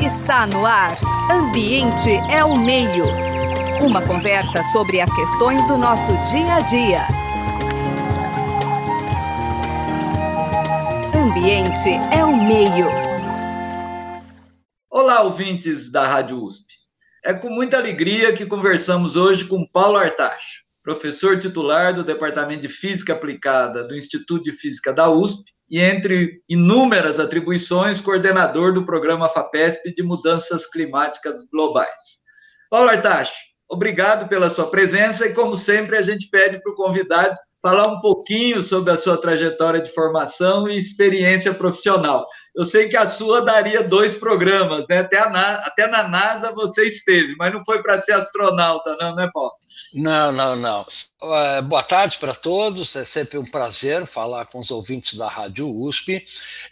Está no ar. Ambiente é o meio. Uma conversa sobre as questões do nosso dia a dia. Ambiente é o meio. Olá, ouvintes da Rádio USP. É com muita alegria que conversamos hoje com Paulo Artacho, professor titular do Departamento de Física Aplicada do Instituto de Física da USP e, entre inúmeras atribuições, coordenador do programa FAPESP de Mudanças Climáticas Globais. Paulo Artacho, obrigado pela sua presença e, como sempre, a gente pede para o convidado falar um pouquinho sobre a sua trajetória de formação e experiência profissional. Eu sei que a sua daria dois programas, né? Até, a, até na NASA você esteve, mas não foi para ser astronauta, não, né, Paulo? Não, não, não. Uh, boa tarde para todos, é sempre um prazer falar com os ouvintes da Rádio USP.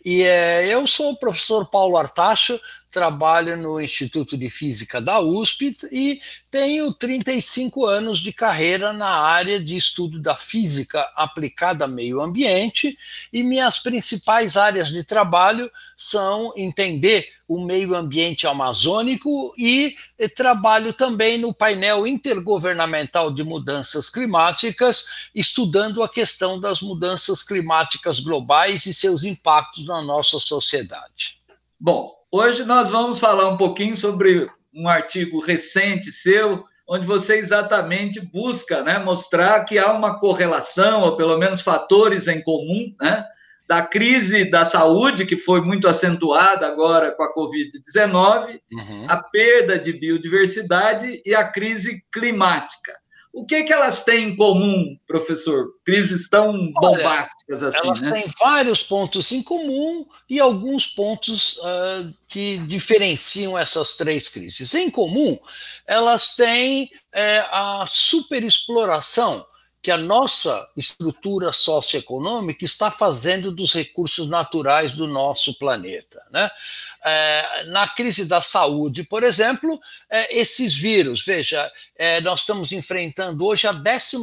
E uh, eu sou o professor Paulo Artacho, trabalho no Instituto de Física da USP e tenho 35 anos de carreira na área de estudo da física aplicada ao meio ambiente e minhas principais áreas de trabalho são entender o meio ambiente amazônico e trabalho também no painel intergovernamental de mudanças climáticas, estudando a questão das mudanças climáticas globais e seus impactos na nossa sociedade. Bom, Hoje nós vamos falar um pouquinho sobre um artigo recente seu, onde você exatamente busca né, mostrar que há uma correlação, ou pelo menos fatores em comum, né, da crise da saúde, que foi muito acentuada agora com a Covid-19, uhum. a perda de biodiversidade e a crise climática. O que, que elas têm em comum, professor? Crises tão bombásticas Olha, assim. Elas né? têm vários pontos em comum e alguns pontos uh, que diferenciam essas três crises. Em comum, elas têm é, a superexploração que a nossa estrutura socioeconômica está fazendo dos recursos naturais do nosso planeta. Né? É, na crise da saúde, por exemplo, é, esses vírus, veja, é, nós estamos enfrentando hoje a 12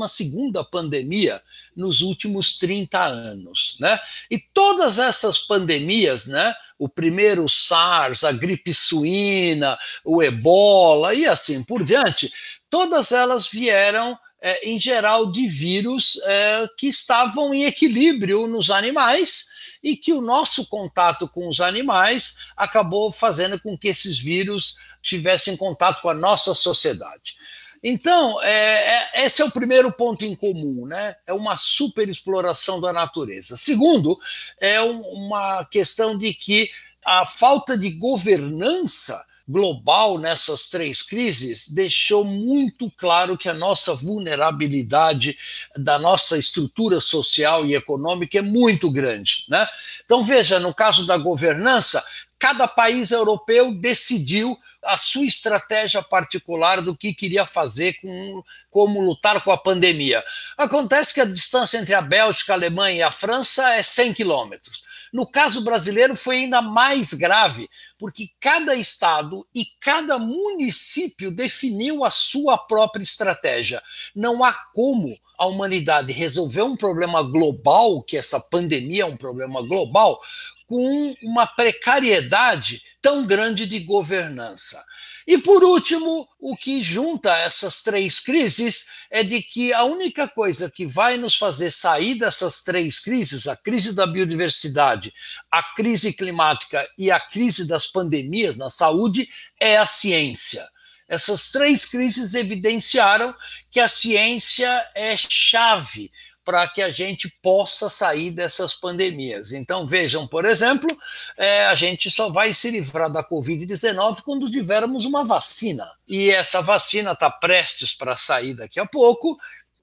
pandemia nos últimos 30 anos. Né? E todas essas pandemias, né, o primeiro SARS, a gripe suína, o ebola e assim por diante, todas elas vieram é, em geral, de vírus é, que estavam em equilíbrio nos animais e que o nosso contato com os animais acabou fazendo com que esses vírus tivessem contato com a nossa sociedade. Então, é, é, esse é o primeiro ponto em comum, né? É uma superexploração da natureza. Segundo, é um, uma questão de que a falta de governança global nessas três crises deixou muito claro que a nossa vulnerabilidade da nossa estrutura social e econômica é muito grande. Né? Então, veja, no caso da governança, cada país europeu decidiu a sua estratégia particular do que queria fazer com como lutar com a pandemia. Acontece que a distância entre a Bélgica, a Alemanha e a França é 100 quilômetros. No caso brasileiro, foi ainda mais grave, porque cada estado e cada município definiu a sua própria estratégia. Não há como a humanidade resolver um problema global, que essa pandemia é um problema global, com uma precariedade tão grande de governança. E por último, o que junta essas três crises é de que a única coisa que vai nos fazer sair dessas três crises, a crise da biodiversidade, a crise climática e a crise das pandemias na saúde, é a ciência. Essas três crises evidenciaram que a ciência é chave para que a gente possa sair dessas pandemias. Então, vejam, por exemplo, é, a gente só vai se livrar da Covid-19 quando tivermos uma vacina. E essa vacina está prestes para sair daqui a pouco,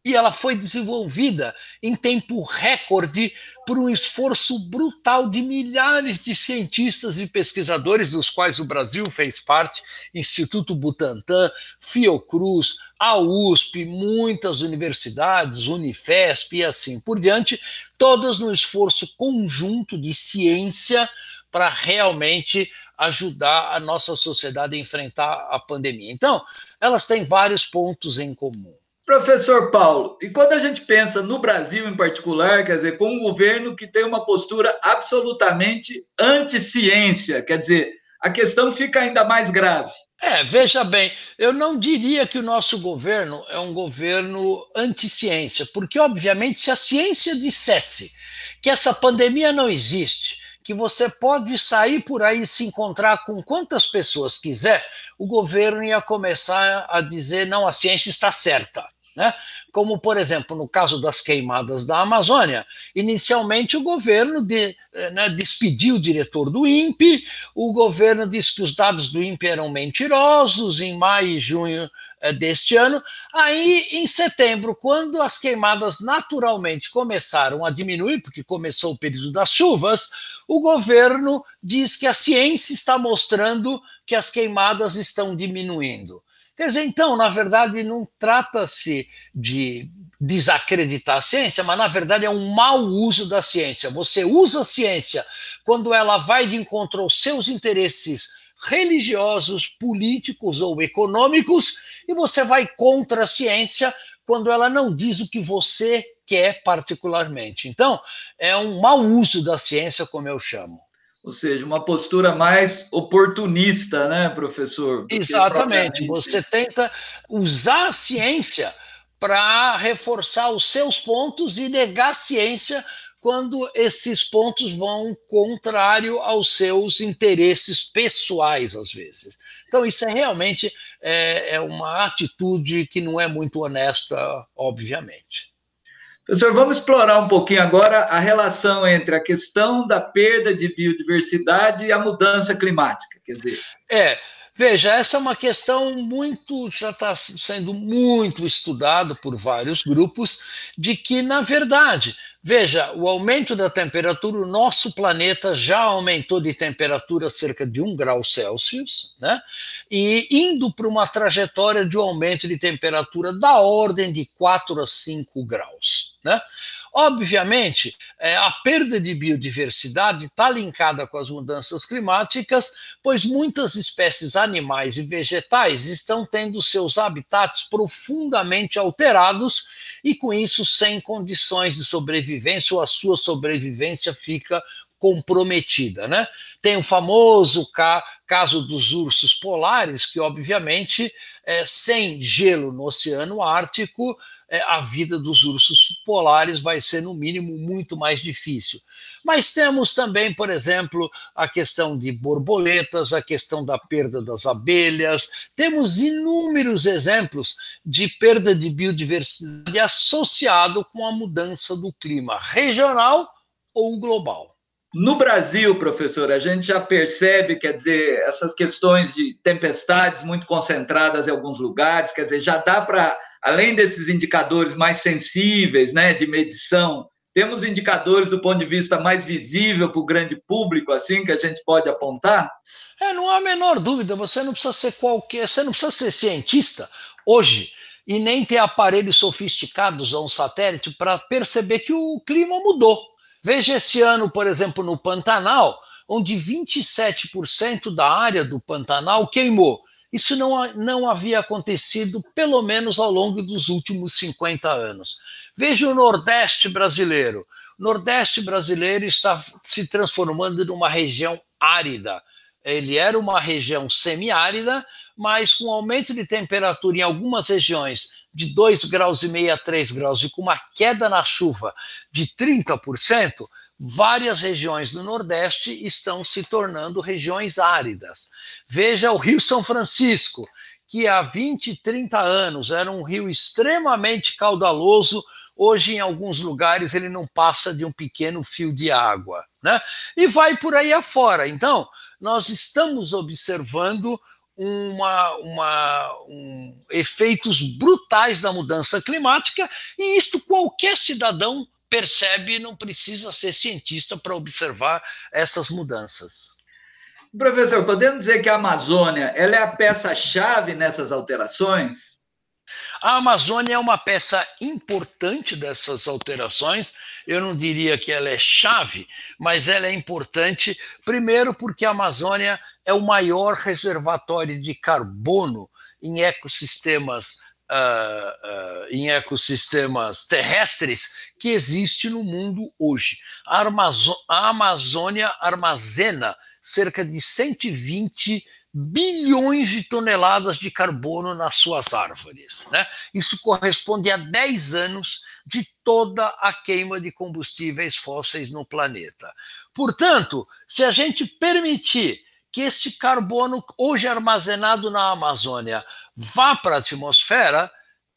e ela foi desenvolvida em tempo recorde por um esforço brutal de milhares de cientistas e pesquisadores, dos quais o Brasil fez parte, Instituto Butantan, Fiocruz, a USP, muitas universidades, Unifesp e assim por diante, todas no esforço conjunto de ciência para realmente ajudar a nossa sociedade a enfrentar a pandemia. Então, elas têm vários pontos em comum. Professor Paulo, e quando a gente pensa no Brasil em particular, quer dizer, com um governo que tem uma postura absolutamente anti-ciência, quer dizer, a questão fica ainda mais grave. É, veja bem, eu não diria que o nosso governo é um governo anti-ciência, porque, obviamente, se a ciência dissesse que essa pandemia não existe, que você pode sair por aí e se encontrar com quantas pessoas quiser, o governo ia começar a dizer: não, a ciência está certa. Né? Como, por exemplo, no caso das queimadas da Amazônia, inicialmente o governo de, eh, né, despediu o diretor do INPE, o governo disse que os dados do INPE eram mentirosos em maio e junho eh, deste ano. Aí, em setembro, quando as queimadas naturalmente começaram a diminuir, porque começou o período das chuvas, o governo diz que a ciência está mostrando que as queimadas estão diminuindo. Quer dizer, então, na verdade, não trata-se de desacreditar a ciência, mas na verdade é um mau uso da ciência. Você usa a ciência quando ela vai de encontro aos seus interesses religiosos, políticos ou econômicos, e você vai contra a ciência quando ela não diz o que você quer particularmente. Então, é um mau uso da ciência, como eu chamo. Ou seja, uma postura mais oportunista, né, professor? Exatamente. Você tenta usar a ciência para reforçar os seus pontos e negar a ciência quando esses pontos vão contrário aos seus interesses pessoais, às vezes. Então, isso é realmente é, é uma atitude que não é muito honesta, obviamente. Professor, vamos explorar um pouquinho agora a relação entre a questão da perda de biodiversidade e a mudança climática. Quer dizer. É, veja, essa é uma questão muito, já está sendo muito estudado por vários grupos, de que, na verdade, Veja, o aumento da temperatura, o nosso planeta já aumentou de temperatura cerca de 1 grau Celsius, né? E indo para uma trajetória de um aumento de temperatura da ordem de 4 a 5 graus, né? Obviamente, é, a perda de biodiversidade está linkada com as mudanças climáticas, pois muitas espécies animais e vegetais estão tendo seus habitats profundamente alterados e, com isso, sem condições de sobrevivência ou a sua sobrevivência fica comprometida. Né? Tem o famoso ca caso dos ursos polares, que, obviamente, é, sem gelo no Oceano Ártico, é, a vida dos ursos polares vai ser, no mínimo, muito mais difícil. Mas temos também, por exemplo, a questão de borboletas, a questão da perda das abelhas, temos inúmeros exemplos de perda de biodiversidade associado com a mudança do clima regional ou global. No Brasil, professor, a gente já percebe, quer dizer, essas questões de tempestades muito concentradas em alguns lugares, quer dizer, já dá para, além desses indicadores mais sensíveis, né, de medição, temos indicadores do ponto de vista mais visível para o grande público, assim, que a gente pode apontar? É, não há a menor dúvida, você não precisa ser qualquer, você não precisa ser cientista hoje e nem ter aparelhos sofisticados ou um satélite para perceber que o clima mudou. Veja esse ano, por exemplo, no Pantanal, onde 27% da área do Pantanal queimou. Isso não, não havia acontecido, pelo menos ao longo dos últimos 50 anos. Veja o Nordeste brasileiro. O Nordeste brasileiro está se transformando numa região árida. Ele era uma região semiárida, mas com aumento de temperatura em algumas regiões de 2 graus e meio a 3 graus e com uma queda na chuva de 30%, várias regiões do Nordeste estão se tornando regiões áridas. Veja o Rio São Francisco, que há 20, 30 anos era um rio extremamente caudaloso, hoje em alguns lugares ele não passa de um pequeno fio de água, né? E vai por aí afora. Então, nós estamos observando uma, uma, um, efeitos brutais da mudança climática, e isto qualquer cidadão percebe, não precisa ser cientista para observar essas mudanças. Professor, podemos dizer que a Amazônia ela é a peça-chave nessas alterações? A Amazônia é uma peça importante dessas alterações. Eu não diria que ela é chave, mas ela é importante, primeiro, porque a Amazônia é o maior reservatório de carbono em ecossistemas. Uh, uh, em ecossistemas terrestres que existe no mundo hoje. A, a Amazônia armazena cerca de 120 bilhões de toneladas de carbono nas suas árvores. Né? Isso corresponde a 10 anos de toda a queima de combustíveis fósseis no planeta. Portanto, se a gente permitir que este carbono, hoje armazenado na Amazônia, vá para a atmosfera,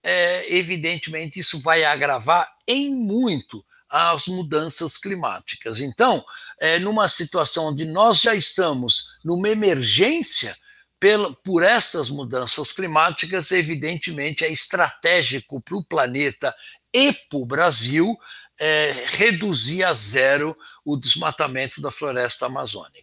é, evidentemente isso vai agravar em muito as mudanças climáticas. Então, é, numa situação onde nós já estamos numa emergência pela, por essas mudanças climáticas, evidentemente é estratégico para o planeta e para o Brasil é, reduzir a zero o desmatamento da floresta amazônica.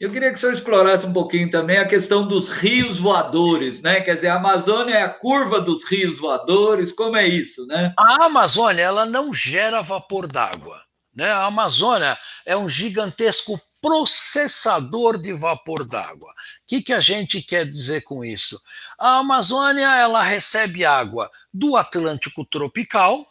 Eu queria que o senhor explorasse um pouquinho também a questão dos rios voadores, né? Quer dizer, a Amazônia é a curva dos rios voadores, como é isso, né? A Amazônia, ela não gera vapor d'água, né? A Amazônia é um gigantesco processador de vapor d'água. O que, que a gente quer dizer com isso? A Amazônia, ela recebe água do Atlântico tropical,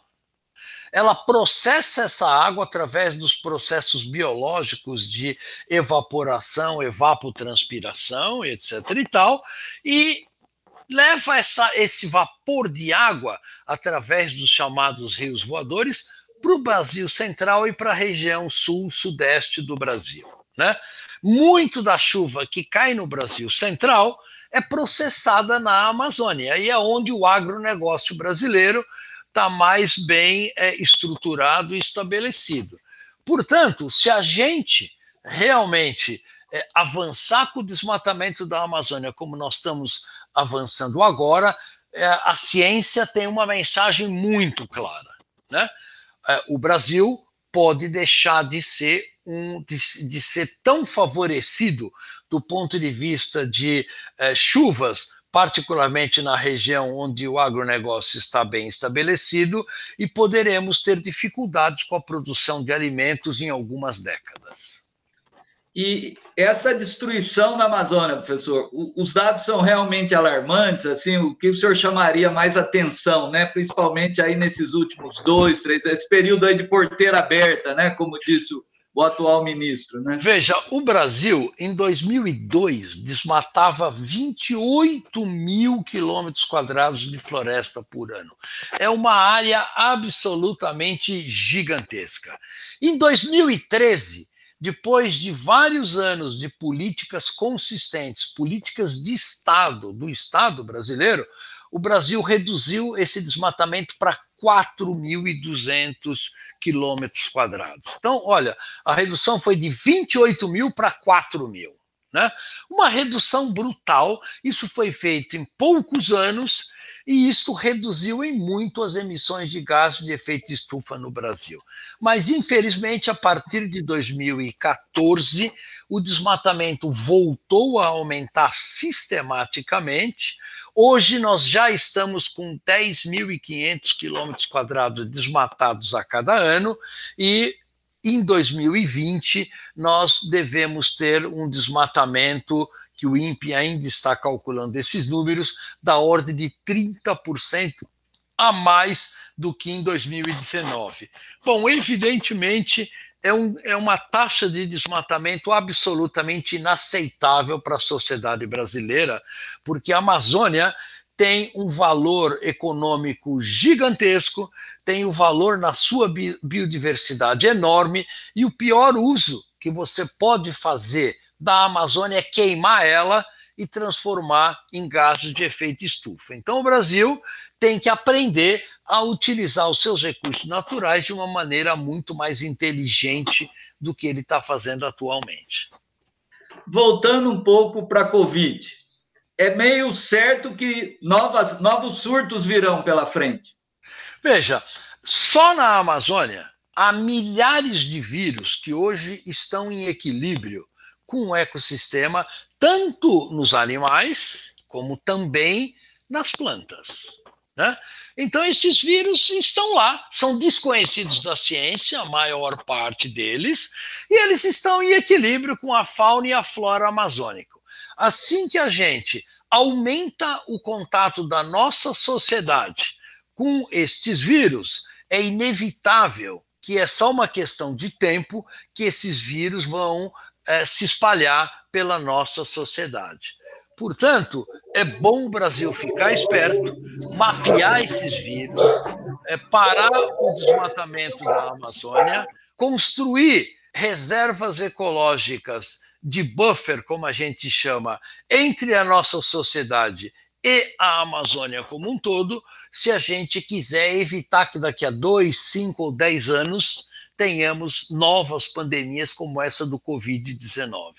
ela processa essa água através dos processos biológicos de evaporação, evapotranspiração, etc. e tal, e leva essa, esse vapor de água através dos chamados rios voadores para o Brasil central e para a região sul-sudeste do Brasil. Né? Muito da chuva que cai no Brasil central é processada na Amazônia, e é onde o agronegócio brasileiro está mais bem é, estruturado e estabelecido. Portanto, se a gente realmente é, avançar com o desmatamento da Amazônia como nós estamos avançando agora, é, a ciência tem uma mensagem muito clara. Né? É, o Brasil pode deixar de ser um, de, de, ser tão favorecido do ponto de vista de é, chuvas particularmente na região onde o agronegócio está bem estabelecido, e poderemos ter dificuldades com a produção de alimentos em algumas décadas. E essa destruição na Amazônia, professor, os dados são realmente alarmantes. Assim, o que o senhor chamaria mais atenção, né? Principalmente aí nesses últimos dois, três, esse período aí de porteira aberta, né? Como disse o o atual ministro. Né? Veja, o Brasil, em 2002, desmatava 28 mil quilômetros quadrados de floresta por ano. É uma área absolutamente gigantesca. Em 2013, depois de vários anos de políticas consistentes, políticas de Estado, do Estado brasileiro, o Brasil reduziu esse desmatamento para 4.200 quilômetros quadrados. Então, olha, a redução foi de 28 mil para 4 mil. Né? Uma redução brutal, isso foi feito em poucos anos e isto reduziu em muito as emissões de gás de efeito estufa no Brasil. Mas, infelizmente, a partir de 2014, o desmatamento voltou a aumentar sistematicamente. Hoje nós já estamos com 10.500 quilômetros quadrados desmatados a cada ano e em 2020 nós devemos ter um desmatamento que o INPE ainda está calculando esses números da ordem de 30% a mais do que em 2019. Bom, evidentemente é, um, é uma taxa de desmatamento absolutamente inaceitável para a sociedade brasileira, porque a Amazônia tem um valor econômico gigantesco, tem um valor na sua biodiversidade enorme, e o pior uso que você pode fazer da Amazônia é queimar ela e transformar em gases de efeito estufa. Então, o Brasil tem que aprender a utilizar os seus recursos naturais de uma maneira muito mais inteligente do que ele está fazendo atualmente. Voltando um pouco para a Covid, é meio certo que novas, novos surtos virão pela frente. Veja, só na Amazônia há milhares de vírus que hoje estão em equilíbrio com o ecossistema, tanto nos animais como também nas plantas. Né? Então, esses vírus estão lá, são desconhecidos da ciência, a maior parte deles, e eles estão em equilíbrio com a fauna e a flora amazônica. Assim que a gente aumenta o contato da nossa sociedade com estes vírus, é inevitável que é só uma questão de tempo que esses vírus vão é, se espalhar pela nossa sociedade. Portanto, é bom o Brasil ficar esperto, mapear esses vírus, é, parar o desmatamento da Amazônia, construir reservas ecológicas de buffer, como a gente chama, entre a nossa sociedade e a Amazônia como um todo, se a gente quiser evitar que daqui a dois, cinco ou dez anos tenhamos novas pandemias como essa do Covid-19.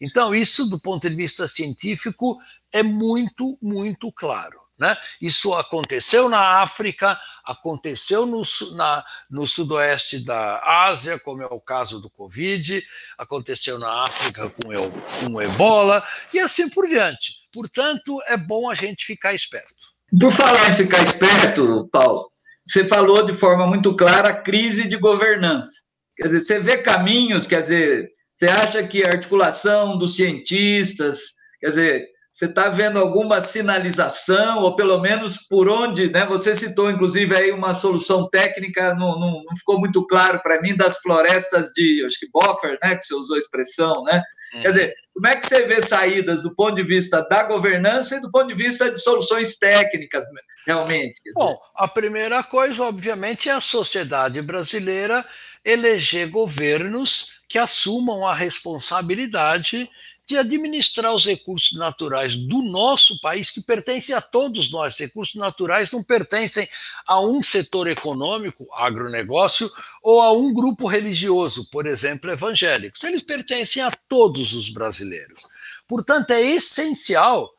Então, isso, do ponto de vista científico, é muito, muito claro. Né? Isso aconteceu na África, aconteceu no, na, no sudoeste da Ásia, como é o caso do Covid, aconteceu na África com, el, com ebola e assim por diante. Portanto, é bom a gente ficar esperto. Por falar em ficar esperto, Paulo, você falou de forma muito clara a crise de governança. Quer dizer, você vê caminhos, quer dizer, você acha que a articulação dos cientistas, quer dizer, você está vendo alguma sinalização, ou pelo menos por onde, né? Você citou, inclusive, aí uma solução técnica, não, não, não ficou muito claro para mim, das florestas de, acho que buffer, né? Que você usou a expressão, né? Uhum. Quer dizer, como é que você vê saídas do ponto de vista da governança e do ponto de vista de soluções técnicas, realmente? Bom, a primeira coisa, obviamente, é a sociedade brasileira eleger governos que assumam a responsabilidade de administrar os recursos naturais do nosso país, que pertencem a todos nós. Recursos naturais não pertencem a um setor econômico, agronegócio, ou a um grupo religioso, por exemplo, evangélicos. Eles pertencem a todos os brasileiros. Portanto, é essencial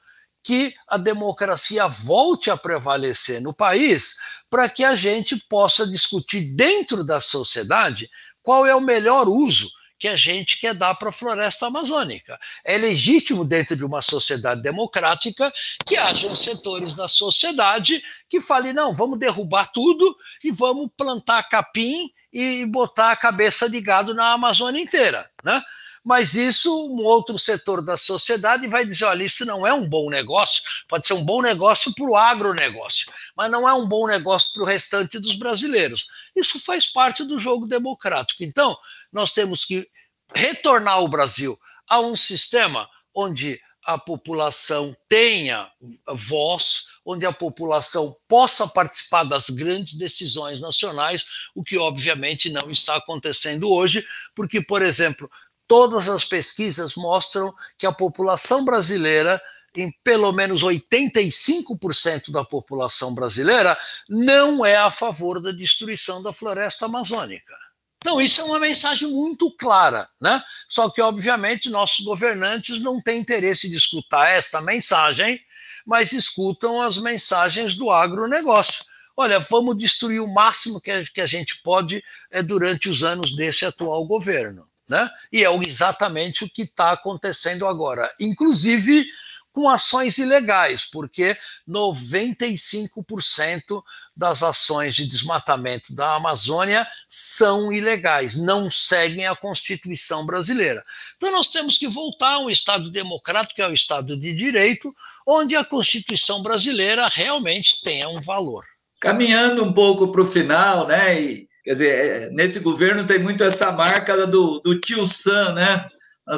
que a democracia volte a prevalecer no país para que a gente possa discutir dentro da sociedade qual é o melhor uso que a gente quer dar para a floresta amazônica. É legítimo, dentro de uma sociedade democrática, que hajam setores da sociedade que falem: não, vamos derrubar tudo e vamos plantar capim e botar a cabeça de gado na Amazônia inteira. Né? mas isso um outro setor da sociedade vai dizer: olha, isso não é um bom negócio, pode ser um bom negócio para o agronegócio, mas não é um bom negócio para o restante dos brasileiros. Isso faz parte do jogo democrático. Então, nós temos que retornar o Brasil a um sistema onde a população tenha voz, onde a população possa participar das grandes decisões nacionais, o que obviamente não está acontecendo hoje, porque, por exemplo, todas as pesquisas mostram que a população brasileira, em pelo menos 85% da população brasileira, não é a favor da destruição da floresta amazônica. Então, isso é uma mensagem muito clara, né? Só que, obviamente, nossos governantes não têm interesse de escutar esta mensagem, mas escutam as mensagens do agronegócio. Olha, vamos destruir o máximo que a, gente pode é, durante os anos desse atual governo. Né? E é exatamente o que está acontecendo agora, inclusive com ações ilegais, porque 95% das ações de desmatamento da Amazônia são ilegais, não seguem a Constituição brasileira. Então nós temos que voltar a um Estado democrático, que é o Estado de Direito, onde a Constituição brasileira realmente tenha um valor. Caminhando um pouco para o final, né, e Quer dizer, é, nesse governo tem muito essa marca do, do tio Sam, né?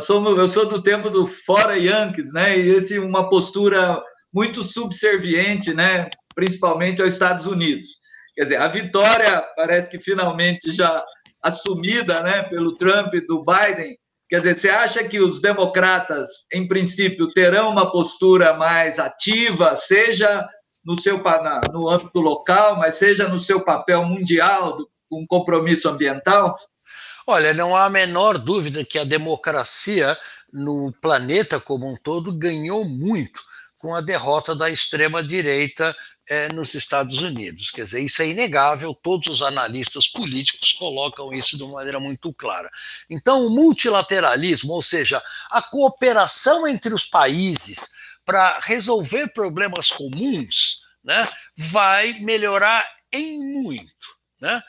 Sou, eu sou do tempo do fora Yankees, né? E esse uma postura muito subserviente, né? Principalmente aos Estados Unidos. Quer dizer, a vitória parece que finalmente já assumida, né? Pelo Trump e do Biden. Quer dizer, você acha que os democratas, em princípio, terão uma postura mais ativa, seja no seu no âmbito local, mas seja no seu papel mundial, um compromisso ambiental? Olha, não há a menor dúvida que a democracia no planeta como um todo ganhou muito com a derrota da extrema-direita é, nos Estados Unidos. Quer dizer, isso é inegável, todos os analistas políticos colocam isso de uma maneira muito clara. Então, o multilateralismo, ou seja, a cooperação entre os países para resolver problemas comuns, né, vai melhorar em muito. Né?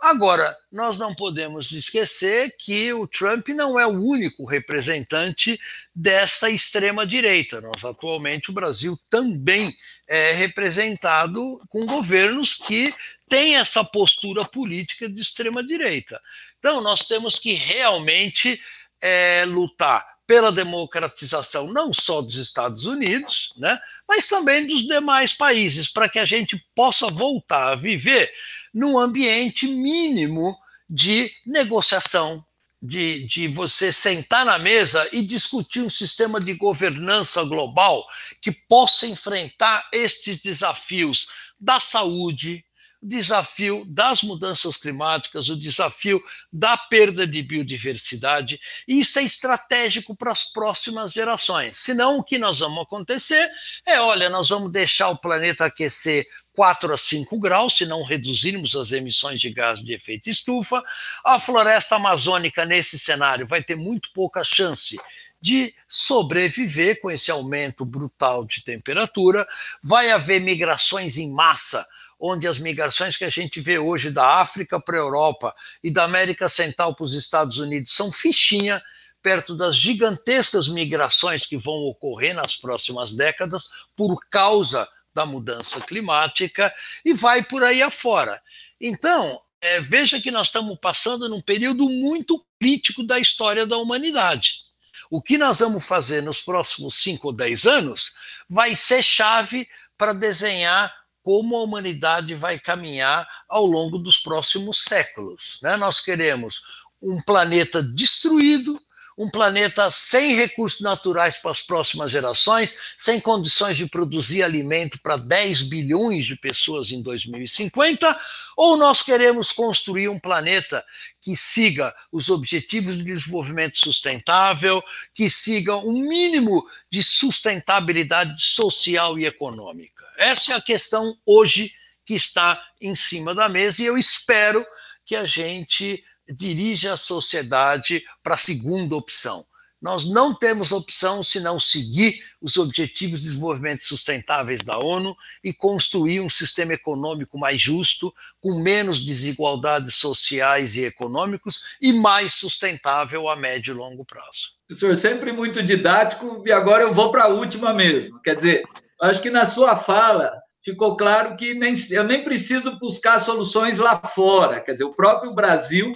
Agora, nós não podemos esquecer que o Trump não é o único representante dessa extrema-direita. Nós, atualmente, o Brasil também é representado com governos que têm essa postura política de extrema-direita. Então, nós temos que realmente é lutar pela democratização não só dos Estados Unidos, né, mas também dos demais países, para que a gente possa voltar a viver num ambiente mínimo de negociação, de, de você sentar na mesa e discutir um sistema de governança global que possa enfrentar estes desafios da saúde, o desafio das mudanças climáticas, o desafio da perda de biodiversidade, e isso é estratégico para as próximas gerações. Senão, o que nós vamos acontecer é: olha, nós vamos deixar o planeta aquecer 4 a 5 graus, se não reduzirmos as emissões de gás de efeito estufa. A floresta amazônica, nesse cenário, vai ter muito pouca chance de sobreviver com esse aumento brutal de temperatura. Vai haver migrações em massa onde as migrações que a gente vê hoje da África para a Europa e da América Central para os Estados Unidos são fichinha perto das gigantescas migrações que vão ocorrer nas próximas décadas por causa da mudança climática e vai por aí afora. Então, é, veja que nós estamos passando num período muito crítico da história da humanidade. O que nós vamos fazer nos próximos 5 ou 10 anos vai ser chave para desenhar como a humanidade vai caminhar ao longo dos próximos séculos. Né? Nós queremos um planeta destruído, um planeta sem recursos naturais para as próximas gerações, sem condições de produzir alimento para 10 bilhões de pessoas em 2050, ou nós queremos construir um planeta que siga os objetivos de desenvolvimento sustentável, que siga um mínimo de sustentabilidade social e econômica. Essa é a questão hoje que está em cima da mesa e eu espero que a gente dirija a sociedade para a segunda opção. Nós não temos opção senão seguir os Objetivos de Desenvolvimento Sustentáveis da ONU e construir um sistema econômico mais justo, com menos desigualdades sociais e econômicos e mais sustentável a médio e longo prazo. Professor, sempre muito didático e agora eu vou para a última mesmo. Quer dizer, Acho que na sua fala ficou claro que nem, eu nem preciso buscar soluções lá fora. Quer dizer, o próprio Brasil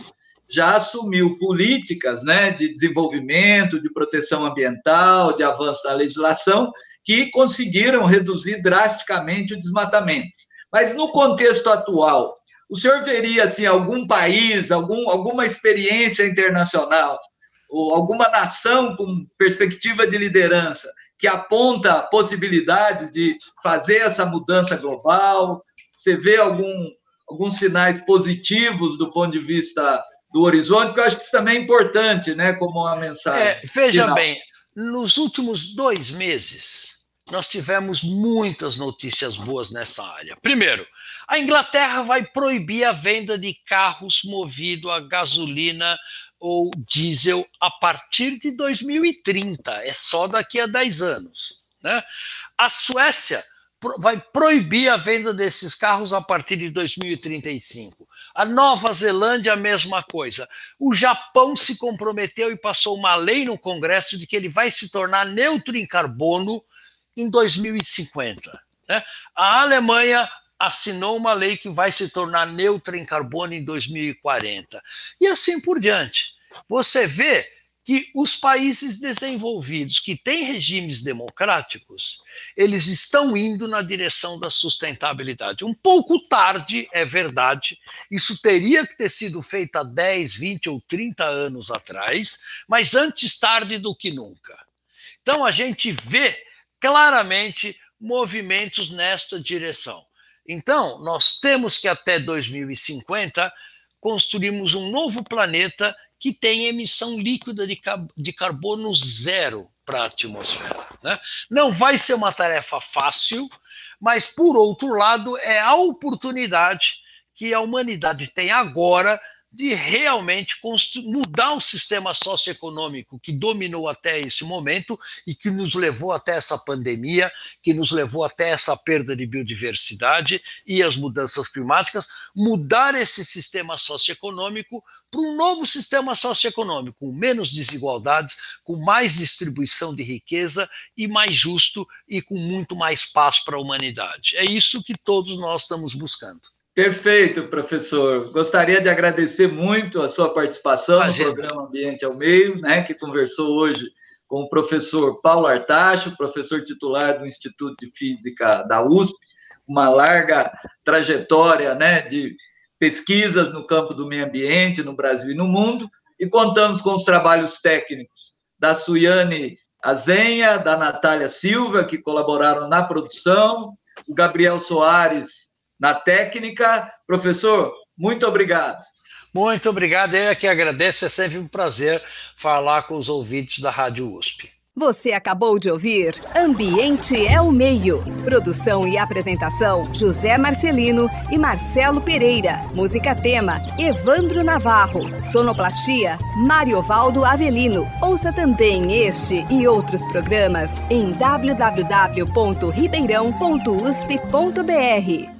já assumiu políticas né, de desenvolvimento, de proteção ambiental, de avanço da legislação, que conseguiram reduzir drasticamente o desmatamento. Mas no contexto atual, o senhor veria assim, algum país, algum, alguma experiência internacional, ou alguma nação com perspectiva de liderança que aponta possibilidades de fazer essa mudança global? Você vê algum, alguns sinais positivos do ponto de vista do horizonte? Porque eu acho que isso também é importante, né, como uma mensagem. É, veja final. bem, nos últimos dois meses, nós tivemos muitas notícias boas nessa área. Primeiro, a Inglaterra vai proibir a venda de carros movidos a gasolina ou diesel a partir de 2030, é só daqui a 10 anos. Né? A Suécia vai proibir a venda desses carros a partir de 2035. A Nova Zelândia, a mesma coisa. O Japão se comprometeu e passou uma lei no Congresso de que ele vai se tornar neutro em carbono em 2050. Né? A Alemanha assinou uma lei que vai se tornar neutra em carbono em 2040. E assim por diante. Você vê que os países desenvolvidos que têm regimes democráticos, eles estão indo na direção da sustentabilidade. Um pouco tarde, é verdade, isso teria que ter sido feito há 10, 20 ou 30 anos atrás, mas antes tarde do que nunca. Então a gente vê claramente movimentos nesta direção. Então, nós temos que até 2050 construirmos um novo planeta que tem emissão líquida de, de carbono zero para a atmosfera. Né? Não vai ser uma tarefa fácil, mas, por outro lado, é a oportunidade que a humanidade tem agora de realmente mudar o sistema socioeconômico que dominou até esse momento e que nos levou até essa pandemia, que nos levou até essa perda de biodiversidade e as mudanças climáticas, mudar esse sistema socioeconômico para um novo sistema socioeconômico, com menos desigualdades, com mais distribuição de riqueza e mais justo e com muito mais paz para a humanidade. É isso que todos nós estamos buscando. Perfeito, professor. Gostaria de agradecer muito a sua participação Imagina. no programa Ambiente ao Meio, né, que conversou hoje com o professor Paulo Artacho, professor titular do Instituto de Física da USP, uma larga trajetória né, de pesquisas no campo do meio ambiente no Brasil e no mundo, e contamos com os trabalhos técnicos da Suiane Azenha, da Natália Silva, que colaboraram na produção, o Gabriel Soares na técnica. Professor, muito obrigado. Muito obrigado, eu é que agradeço, é sempre um prazer falar com os ouvintes da Rádio USP. Você acabou de ouvir Ambiente é o Meio. Produção e apresentação: José Marcelino e Marcelo Pereira. Música tema: Evandro Navarro. Sonoplastia: Mariovaldo Avelino. Ouça também este e outros programas em www.ribeirão.usp.br.